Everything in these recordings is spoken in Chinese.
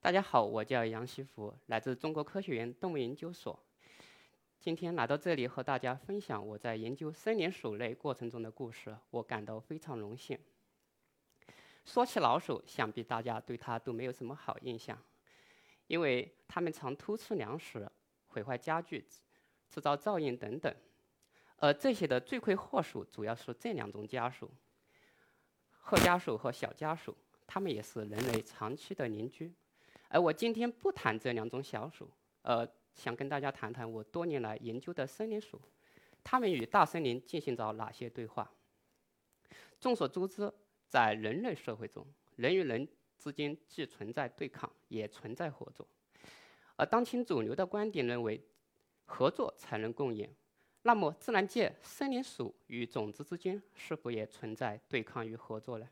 大家好，我叫杨希福，来自中国科学院动物研究所。今天来到这里和大家分享我在研究森林鼠类过程中的故事，我感到非常荣幸。说起老鼠，想必大家对它都没有什么好印象，因为它们常偷吃粮食、毁坏家具、制造噪音等等。而这些的罪魁祸首主要是这两种家属：褐家属和小家属。它们也是人类长期的邻居。而我今天不谈这两种小鼠，呃，想跟大家谈谈我多年来研究的森林鼠，它们与大森林进行着哪些对话？众所周知。在人类社会中，人与人之间既存在对抗，也存在合作。而当前主流的观点认为，合作才能共赢。那么，自然界森林鼠与种子之间是否也存在对抗与合作呢？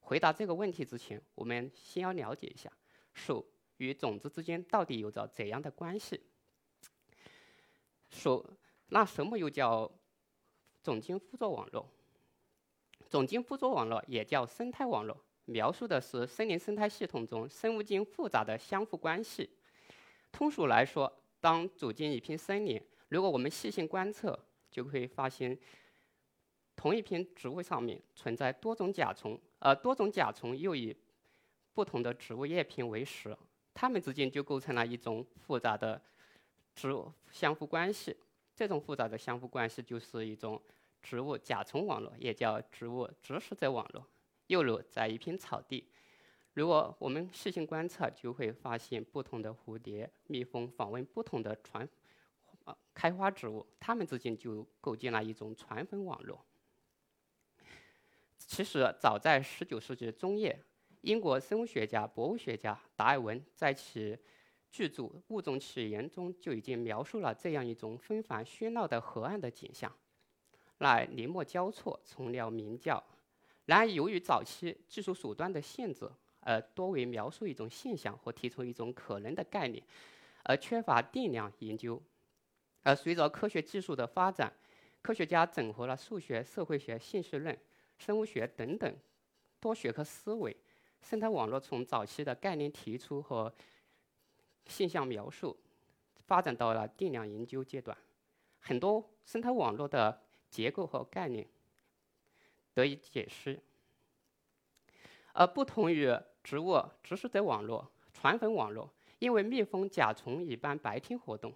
回答这个问题之前，我们先要了解一下鼠与种子之间到底有着怎样的关系。说，那什么又叫种茎附着网络？种茎附着网络也叫生态网络，描述的是森林生态系统中生物间复杂的相互关系。通俗来说，当走进一片森林，如果我们细心观测，就会发现，同一片植物上面存在多种甲虫，而多种甲虫又以不同的植物叶片为食，它们之间就构成了一种复杂的植物相互关系。这种复杂的相互关系就是一种。植物甲虫网络也叫植物植食者网络。又如，在一片草地，如果我们细心观察，就会发现不同的蝴蝶、蜜蜂访问不同的传开花植物，它们之间就构建了一种传粉网络。其实，早在19世纪中叶，英国生物学家、博物学家达尔文在其巨著《物种起源》中就已经描述了这样一种纷繁喧闹的河岸的景象。那林木交错，虫鸟鸣叫。然而，由于早期技术手段的限制，而多为描述一种现象或提出一种可能的概念，而缺乏定量研究。而随着科学技术的发展，科学家整合了数学、社会学、信息论、生物学等等多学科思维，生态网络从早期的概念提出和现象描述，发展到了定量研究阶段。很多生态网络的结构和概念得以解释，而不同于植物植食者网络、传粉网络，因为蜜蜂、甲虫一般白天活动，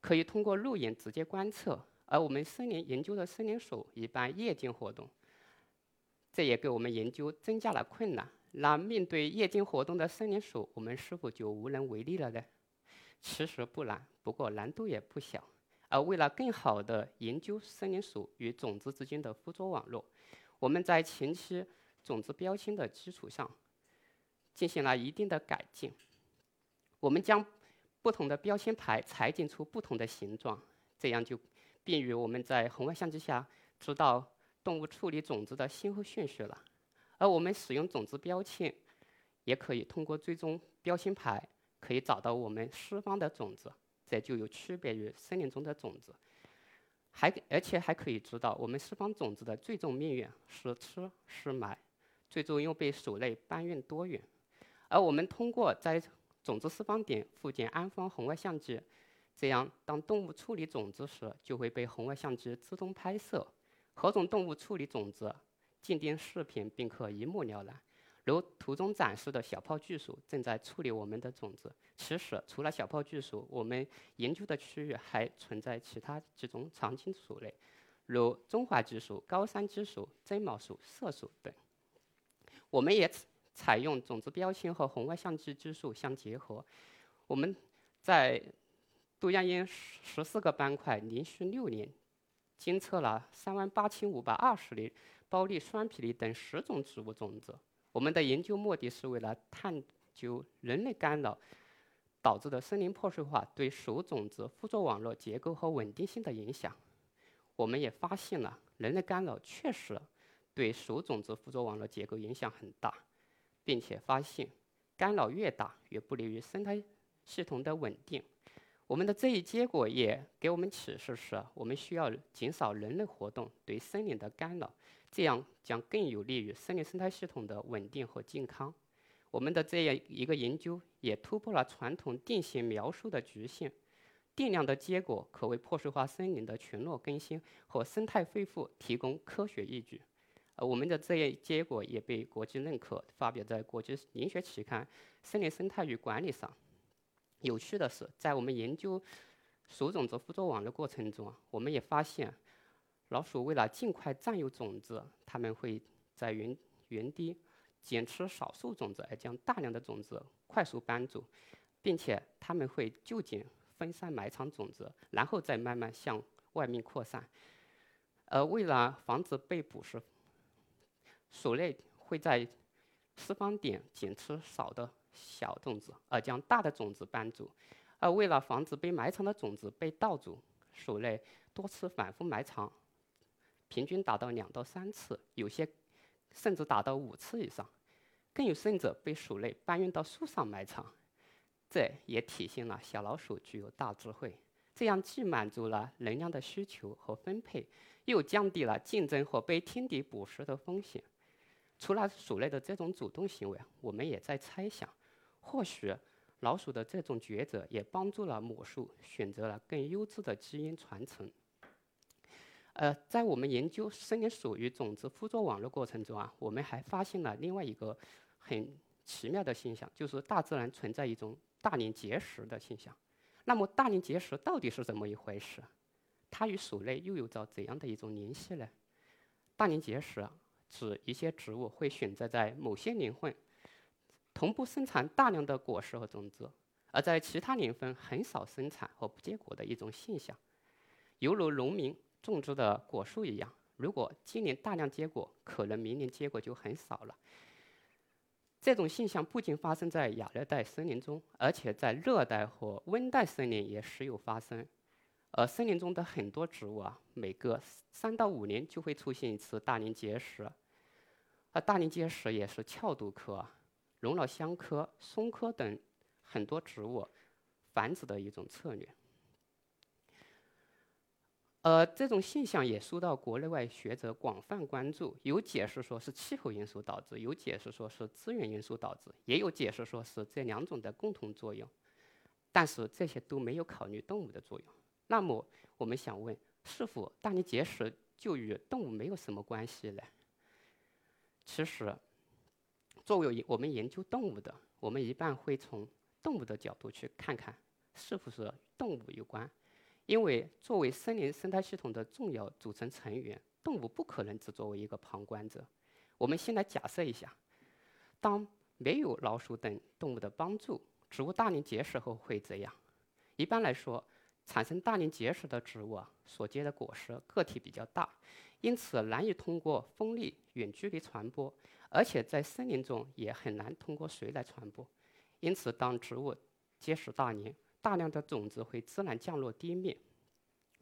可以通过肉眼直接观测；而我们森林研究的森林鼠一般夜间活动，这也给我们研究增加了困难。那面对夜间活动的森林鼠，我们是否就无能为力了呢？其实不难，不过难度也不小。而为了更好地研究森林鼠与种子之间的附着网络，我们在前期种子标签的基础上进行了一定的改进。我们将不同的标签牌裁剪出不同的形状，这样就便于我们在红外相机下知道动物处理种子的先后顺序了。而我们使用种子标签，也可以通过追踪标签牌，可以找到我们施方的种子。这就有区别于森林中的种子，还而且还可以知道我们释放种子的最终命运是吃是埋，最终又被鼠类搬运多远。而我们通过在种子释放点附近安放红外相机，这样当动物处理种子时，就会被红外相机自动拍摄何种动物处理种子，鉴定视频，并可一目了然。如图中展示的小泡巨鼠正在处理我们的种子。其实，除了小泡巨鼠，我们研究的区域还存在其他几种常青鼠类，如中华棘鼠、高山棘鼠、针毛鼠、色鼠等。我们也采用种子标签和红外相机技术相结合。我们在杜江堰十四个斑块连续六年监测了三万八千五百二十粒包粒、双皮粒等十种植物种子。我们的研究目的是为了探究人类干扰导致的森林破碎化对鼠种子附着网络结构和稳定性的影响。我们也发现了人类干扰确实对鼠种子附着网络结构影响很大，并且发现干扰越大越不利于生态系统的稳定。我们的这一结果也给我们启示是，我们需要减少人类活动对森林的干扰。这样将更有利于森林生态系统的稳定和健康。我们的这样一个研究也突破了传统定性描述的局限，定量的结果可为破碎化森林的群落更新和生态恢复提供科学依据。呃，我们的这一结果也被国际认可，发表在国际林学期刊《森林生态与管理》上。有趣的是，在我们研究鼠种子附着网的过程中，我们也发现，老鼠为了尽快占有种子，它们会在原原地。捡吃少数种子，而将大量的种子快速搬走，并且他们会就近分散埋藏种子，然后再慢慢向外面扩散。而为了防止被捕食，鼠类会在释放点捡吃少的小种子，而将大的种子搬走。而为了防止被埋藏的种子被盗走，鼠类多次反复埋藏，平均达到两到三次，有些。甚至达到五次以上，更有甚者被鼠类搬运到树上埋藏。这也体现了小老鼠具有大智慧。这样既满足了能量的需求和分配，又降低了竞争和被天敌捕食的风险。除了鼠类的这种主动行为，我们也在猜想，或许老鼠的这种抉择也帮助了母树选择了更优质的基因传承。呃，在我们研究森林鼠与种子附着网络过程中啊，我们还发现了另外一个很奇妙的现象，就是大自然存在一种大年结石的现象。那么，大年结石到底是怎么一回事？它与鼠类又有着怎样的一种联系呢？大年结石指一些植物会选择在某些年份同步生产大量的果实和种子，而在其他年份很少生产和不结果的一种现象，犹如农民。种植的果树一样，如果今年大量结果，可能明年结果就很少了。这种现象不仅发生在亚热带森林中，而且在热带和温带森林也时有发生。而森林中的很多植物啊，每隔三到五年就会出现一次大年结石。而大年结石也是翘毒科、龙脑香科、松科等很多植物繁殖的一种策略。呃，这种现象也受到国内外学者广泛关注。有解释说是气候因素导致，有解释说是资源因素导致，也有解释说是这两种的共同作用。但是这些都没有考虑动物的作用。那么我们想问，是否大年结石就与动物没有什么关系呢？其实，作为我们研究动物的，我们一般会从动物的角度去看看，是否是动物有关。因为作为森林生态系统的重要组成成员，动物不可能只作为一个旁观者。我们先来假设一下，当没有老鼠等动物的帮助，植物大年结石后会怎样？一般来说，产生大年结石的植物啊，所结的果实个体比较大，因此难以通过风力远距离传播，而且在森林中也很难通过水来传播。因此，当植物结实大年，大量的种子会自然降落地面，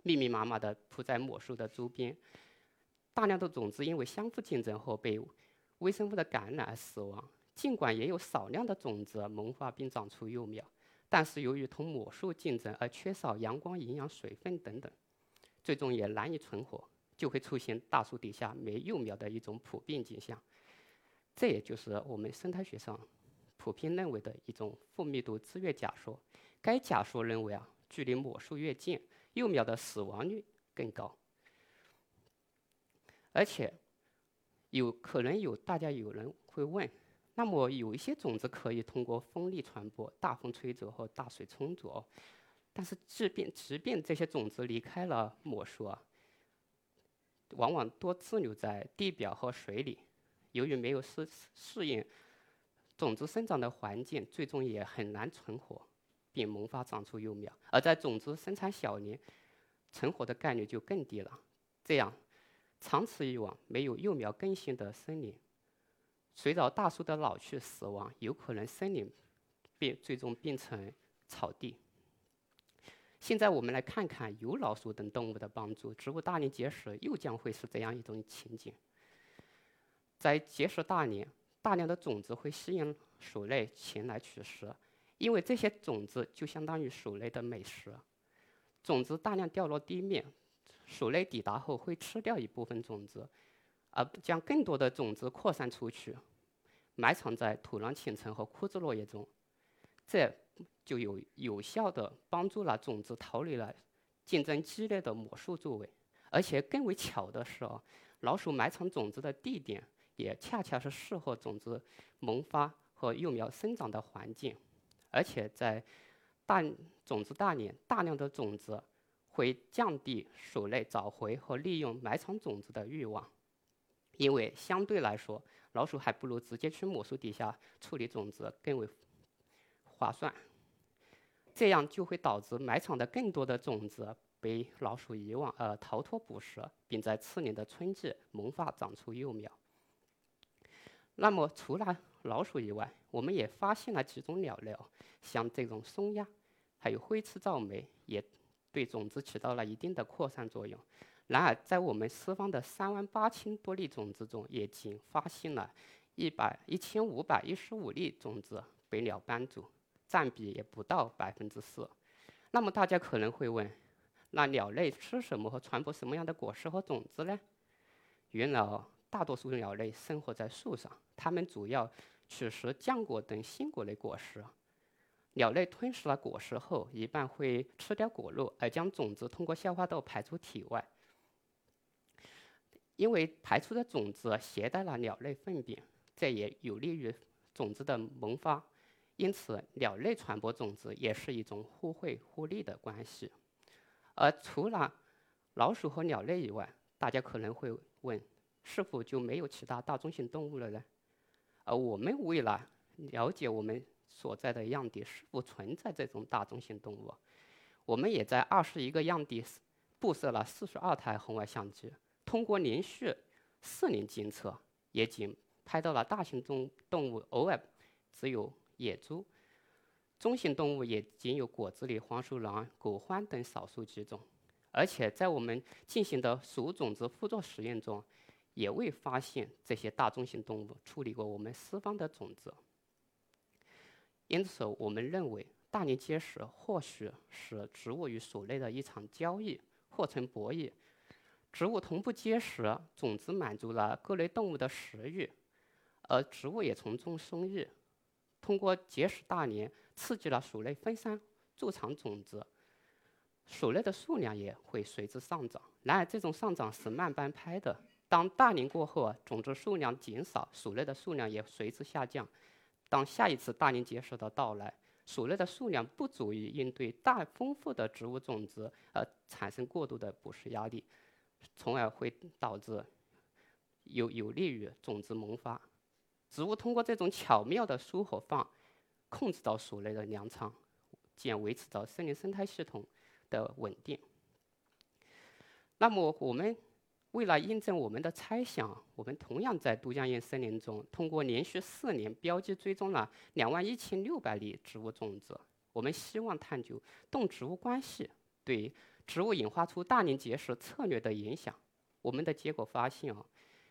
密密麻麻地铺在果树的周边。大量的种子因为相互竞争后被微生物的感染而死亡。尽管也有少量的种子萌发并长出幼苗，但是由于同果树竞争而缺少阳光、营养、水分等等，最终也难以存活，就会出现大树底下没幼苗的一种普遍景象。这也就是我们生态学上普遍认为的一种负密度制约假说。该假说认为啊，距离母树越近，幼苗的死亡率更高。而且，有可能有大家有人会问，那么有一些种子可以通过风力传播，大风吹走或大水冲走，但是即便即便这些种子离开了母树啊，往往多滞留在地表和水里，由于没有适适应种子生长的环境，最终也很难存活。并萌发长出幼苗，而在种子生产小年，成活的概率就更低了。这样，长此以往，没有幼苗更新的森林，随着大树的老去死亡，有可能森林变最终变成草地。现在我们来看看有老鼠等动物的帮助，植物大年结石又将会是怎样一种情景？在结石大年，大量的种子会吸引鼠类前来取食。因为这些种子就相当于鼠类的美食，种子大量掉落地面，鼠类抵达后会吃掉一部分种子，而将更多的种子扩散出去。埋藏在土壤浅层和枯枝落叶中，这就有有效的帮助了种子逃离了竞争激烈的魔术作位。而且更为巧的是哦，老鼠埋藏种子的地点也恰恰是适合种子萌发和幼苗生长的环境，而且在大种子大年，大量的种子会降低鼠类找回和利用埋藏种子的欲望，因为相对来说。老鼠还不如直接去母树底下处理种子更为划算，这样就会导致埋藏的更多的种子被老鼠遗忘，而逃脱捕食，并在次年的春季萌发长出幼苗。那么，除了老鼠以外，我们也发现了几种鸟类，像这种松鸦，还有灰翅噪鹛，也对种子起到了一定的扩散作用。然而，在我们四方的三万八千多粒种子中，也仅发现了一百一千五百一十五粒种子被鸟斑住，占比也不到百分之四。那么，大家可能会问：那鸟类吃什么和传播什么样的果实和种子呢？原来，大多数鸟类生活在树上，它们主要取食浆果等新果类果实。鸟类吞食了果实后，一般会吃掉果肉，而将种子通过消化道排出体外。因为排出的种子携带了鸟类粪便，这也有利于种子的萌发，因此鸟类传播种子也是一种互惠互利的关系。而除了老鼠和鸟类以外，大家可能会问：是否就没有其他大中型动物了呢？而我们为了了解我们所在的样地是否存在这种大中型动物，我们也在二十一个样地布设了四十二台红外相机。通过连续四年监测，也仅拍到了大型动动物偶尔只有野猪，中型动物也仅有果子狸、黄鼠狼、狗獾等少数几种。而且在我们进行的鼠种子附着实验中，也未发现这些大中型动物处理过我们四方的种子。因此，我们认为大年结石或许是植物与鼠类的一场交易，或成博弈。植物同步结实，种子满足了各类动物的食欲，而植物也从中受益。通过结实大年，刺激了鼠类分散贮藏种子，鼠类的数量也会随之上涨。然而，这种上涨是慢半拍的。当大年过后啊，种子数量减少，鼠类的数量也随之下降。当下一次大年结石的到来，鼠类的数量不足以应对大丰富的植物种子而产生过度的捕食压力。从而会导致有有利于种子萌发。植物通过这种巧妙的疏和放，控制到鼠类的粮仓，进而维持到森林生态系统的稳定。那么，我们为了印证我们的猜想，我们同样在都江堰森林中，通过连续四年标记追踪了两万一千六百粒植物种子。我们希望探究动植物关系对。植物演化出大年结石策略的影响，我们的结果发现啊，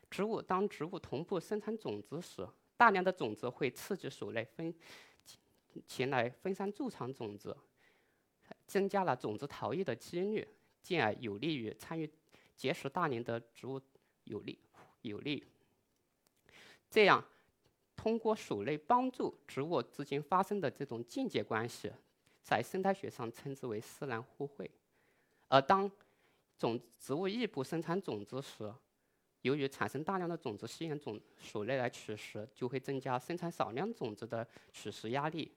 植物当植物同步生产种子时，大量的种子会刺激鼠类分前来分散贮藏种子，增加了种子逃逸的几率，进而有利于参与结实大年的植物有利有利。这样，通过鼠类帮助植物之间发生的这种间接关系，在生态学上称之为丝兰互惠。而当种植物异步生产种子时，由于产生大量的种子吸引种鼠类来取食，就会增加生产少量种子的取食压力，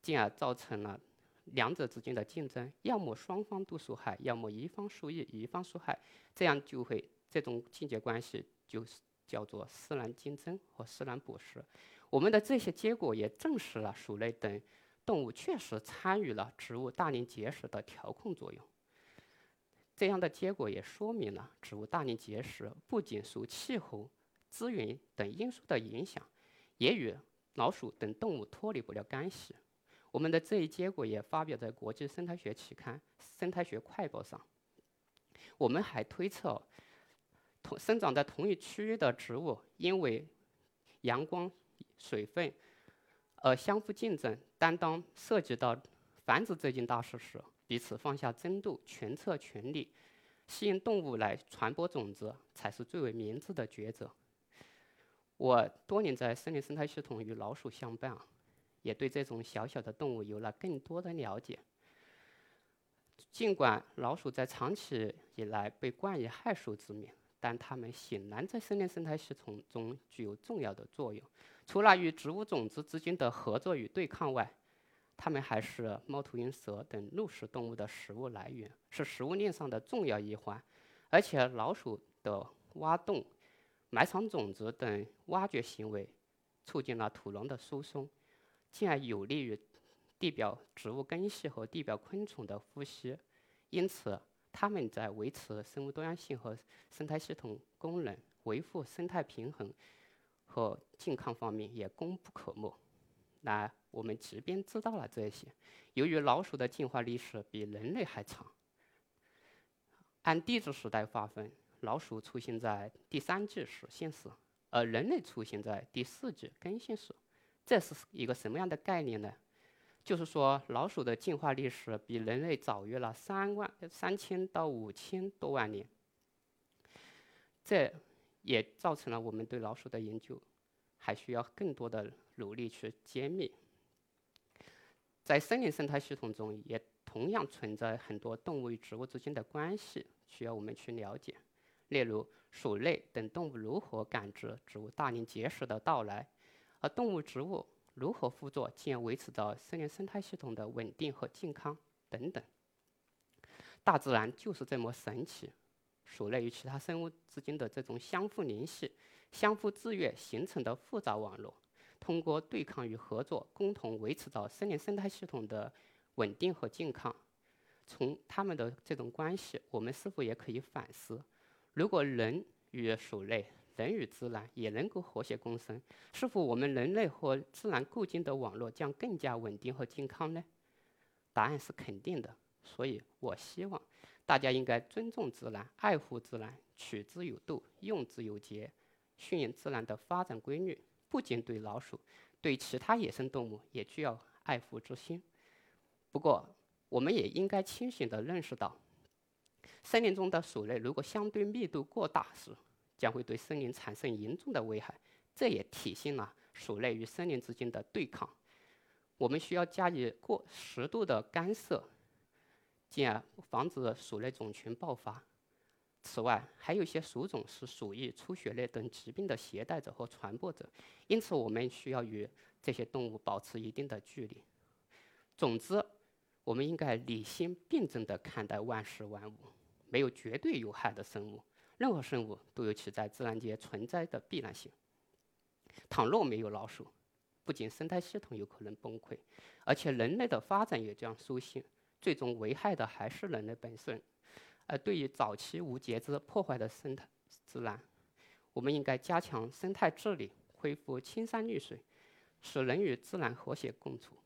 进而造成了两者之间的竞争，要么双方都受害，要么一方受益，一方受害，这样就会这种竞争关系就是叫做丝兰竞争和丝兰捕食。我们的这些结果也证实了鼠类等动物确实参与了植物大年结石的调控作用。这样的结果也说明了植物大年结石不仅受气候、资源等因素的影响，也与老鼠等动物脱离不了干系。我们的这一结果也发表在国际生态学期刊《生态学快报》上。我们还推测，同生长在同一区域的植物因为阳光、水分而相互竞争，但当涉及到繁殖这件大事时，彼此放下争斗，权策权力，吸引动物来传播种子，才是最为明智的抉择。我多年在森林生态系统与老鼠相伴，也对这种小小的动物有了更多的了解。尽管老鼠在长期以来被冠以害鼠之名，但它们显然在森林生态系统中具有重要的作用。除了与植物种子之间的合作与对抗外，它们还是猫头鹰、蛇等肉食动物的食物来源，是食物链上的重要一环。而且，老鼠的挖洞、埋藏种子等挖掘行为，促进了土壤的疏松，进而有利于。地表植物根系和地表昆虫的呼吸，因此它们在维持生物多样性和生态系统功能、维护生态平衡和健康方面也功不可没。那我们即便知道了这些，由于老鼠的进化历史比人类还长，按地质时代划分，老鼠出现在第三纪始新世，而人类出现在第四纪更新世。这是一个什么样的概念呢？就是说，老鼠的进化历史比人类早约了三万三千到五千多万年，这也造成了我们对老鼠的研究还需要更多的努力去揭秘。在森林生态系统中，也同样存在很多动物与植物之间的关系需要我们去了解，例如鼠类等动物如何感知植物大年节食的到来，而动物、植物。如何辅佐，进而维持着森林生态系统的稳定和健康等等。大自然就是这么神奇，鼠类与其他生物之间的这种相互联系、相互制约形成的复杂网络，通过对抗与合作，共同维持着森林生态系统的稳定和健康。从它们的这种关系，我们是否也可以反思：如果人与鼠类？人与自然也能够和谐共生，是否我们人类和自然构建的网络将更加稳定和健康呢？答案是肯定的。所以我希望大家应该尊重自然，爱护自然，取之有度，用之有节，顺应自然的发展规律。不仅对老鼠，对其他野生动物也具有爱护之心。不过，我们也应该清醒地认识到，森林中的鼠类如果相对密度过大时，将会对森林产生严重的危害，这也体现了鼠类与森林之间的对抗。我们需要加以过适度的干涉，进而防止鼠类种群爆发。此外，还有一些鼠种是鼠疫出血类等疾病的携带者和传播者，因此我们需要与这些动物保持一定的距离。总之，我们应该理性辩证地看待万事万物，没有绝对有害的生物。任何生物都有其在自然界存在的必然性。倘若没有老鼠，不仅生态系统有可能崩溃，而且人类的发展也将受限，最终危害的还是人类本身。而对于早期无节制破坏的生态自然，我们应该加强生态治理，恢复青山绿水，使人与自然和谐共处。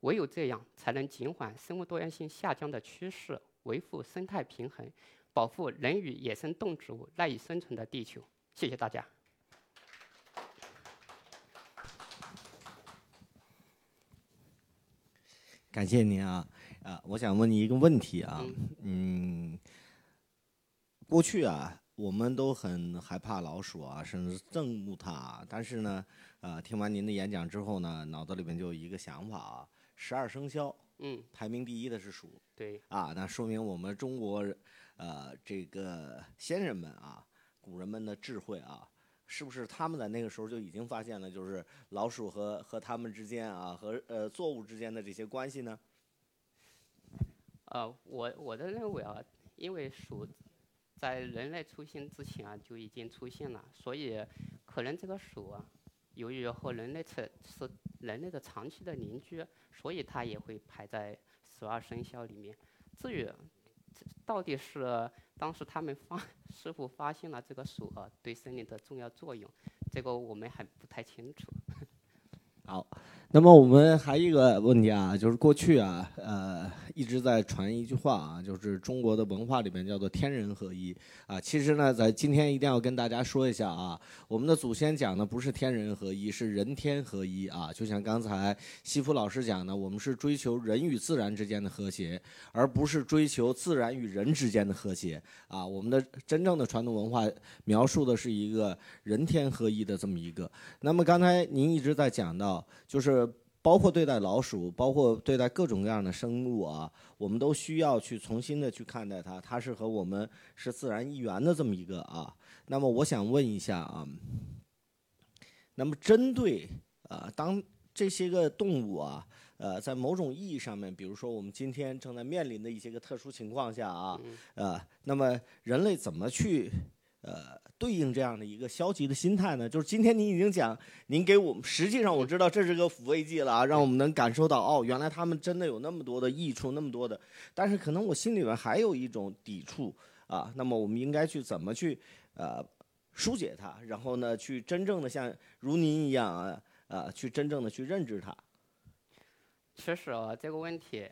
唯有这样，才能减缓生物多样性下降的趋势，维护生态平衡。保护人与野生动植物赖以生存的地球。谢谢大家。感谢您啊，啊，我想问你一个问题啊，嗯，过去啊，我们都很害怕老鼠啊，甚至憎恶它。但是呢，呃，听完您的演讲之后呢，脑子里面就有一个想法啊，十二生肖，嗯，排名第一的是鼠，对，啊，那说明我们中国。呃，这个先人们啊，古人们的智慧啊，是不是他们在那个时候就已经发现了，就是老鼠和和他们之间啊，和呃作物之间的这些关系呢？呃，我我的认为啊，因为鼠在人类出现之前啊就已经出现了，所以可能这个鼠啊，由于和人类是是人类的长期的邻居，所以它也会排在十二生肖里面。至于到底是当时他们发 是否发现了这个鼠啊对森林的重要作用，这个我们还不太清楚。好，那么我们还有一个问题啊，就是过去啊，呃，一直在传一句话啊，就是中国的文化里面叫做天人合一啊。其实呢，在今天一定要跟大家说一下啊，我们的祖先讲的不是天人合一，是人天合一啊。就像刚才西福老师讲的，我们是追求人与自然之间的和谐，而不是追求自然与人之间的和谐啊。我们的真正的传统文化描述的是一个人天合一的这么一个。那么刚才您一直在讲到，就是。包括对待老鼠，包括对待各种各样的生物啊，我们都需要去重新的去看待它，它是和我们是自然一员的这么一个啊。那么我想问一下啊，那么针对啊，当这些个动物啊，呃，在某种意义上面，比如说我们今天正在面临的一些个特殊情况下啊，呃，那么人类怎么去呃？对应这样的一个消极的心态呢，就是今天您已经讲，您给我们，实际上我知道这是个抚慰剂了啊，让我们能感受到哦，原来他们真的有那么多的益处，那么多的，但是可能我心里面还有一种抵触啊，那么我们应该去怎么去呃疏解它，然后呢，去真正的像如您一样啊啊，去真正的去认知它。其实啊，这个问题，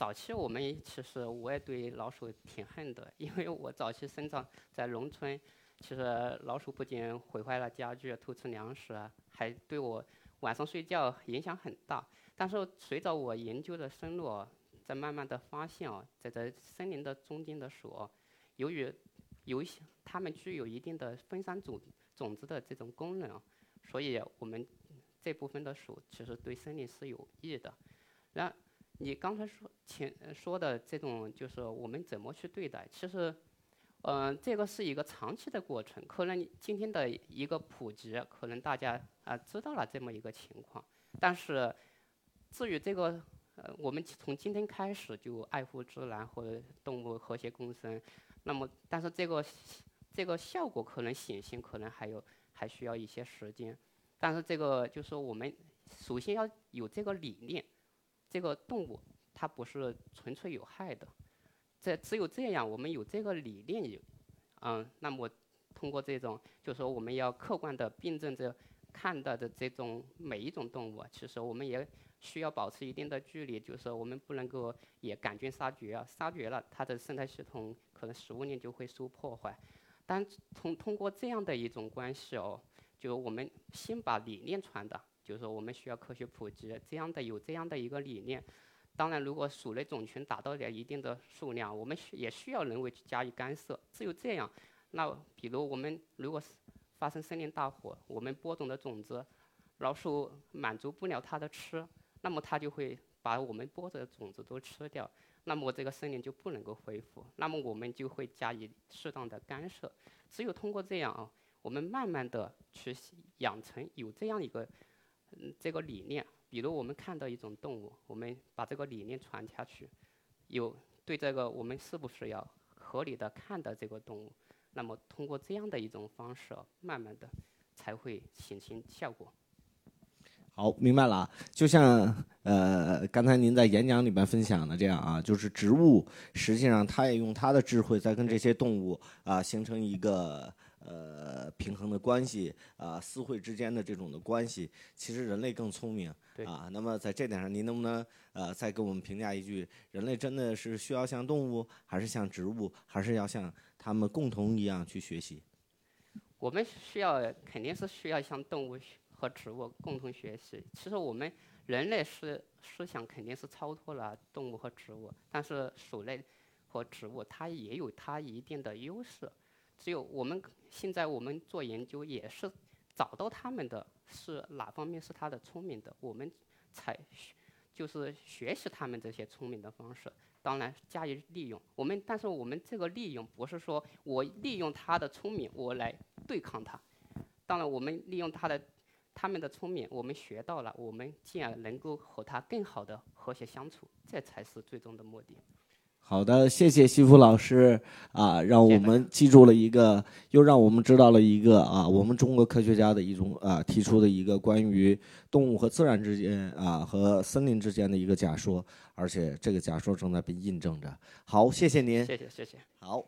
早期我们其实我也对老鼠挺恨的，因为我早期生长在农村。其实老鼠不仅毁坏了家具、偷吃粮食，还对我晚上睡觉影响很大。但是随着我研究的深入，在慢慢的发现哦，在这森林的中间的鼠，由于有些它们具有一定的分散种种子的这种功能，所以我们这部分的鼠其实对森林是有益的。然你刚才说前说的这种，就是我们怎么去对待？其实。嗯，这个是一个长期的过程。可能今天的一个普及，可能大家啊知道了这么一个情况。但是，至于这个，呃，我们从今天开始就爱护自然和动物和谐共生，那么，但是这个这个效果可能显现，可能还有还需要一些时间。但是这个就是我们首先要有这个理念，这个动物它不是纯粹有害的。这只有这样，我们有这个理念有，嗯，那么通过这种，就说我们要客观的辩证着看待的这种每一种动物，其实我们也需要保持一定的距离，就是说我们不能够也赶尽杀绝啊，杀绝了它的生态系统可能十五年就会受破坏。但通通过这样的一种关系哦，就我们先把理念传达，就是说我们需要科学普及，这样的有这样的一个理念。当然，如果鼠类种群达到了一定的数量，我们需也需要人为去加以干涉。只有这样，那比如我们如果是发生森林大火，我们播种的种子，老鼠满足不了它的吃，那么它就会把我们播种的种子都吃掉，那么这个森林就不能够恢复。那么我们就会加以适当的干涉。只有通过这样啊，我们慢慢的去养成有这样一个嗯这个理念。比如我们看到一种动物，我们把这个理念传下去，有对这个我们是不是要合理的看待这个动物？那么通过这样的一种方式，慢慢的才会显现效果。好，明白了。就像呃刚才您在演讲里面分享的这样啊，就是植物实际上它也用它的智慧在跟这些动物啊形成一个。呃，平衡的关系啊，私会之间的这种的关系，其实人类更聪明啊。那么在这点上，您能不能呃再给我们评价一句：人类真的是需要像动物，还是像植物，还是要像它们共同一样去学习？我们需要肯定是需要像动物和植物共同学习。其实我们人类是思想肯定是超脱了动物和植物，但是鼠类和植物它也有它一定的优势。只有我们现在我们做研究也是找到他们的是哪方面是他的聪明的，我们才就是学习他们这些聪明的方式，当然加以利用。我们但是我们这个利用不是说我利用他的聪明我来对抗他，当然我们利用他的他们的聪明，我们学到了，我们进而能够和他更好的和谐相处，这才是最终的目的。好的，谢谢西夫老师啊，让我们记住了一个，又让我们知道了一个啊，我们中国科学家的一种啊提出的一个关于动物和自然之间啊和森林之间的一个假说，而且这个假说正在被印证着。好，谢谢您。谢谢，谢谢。好。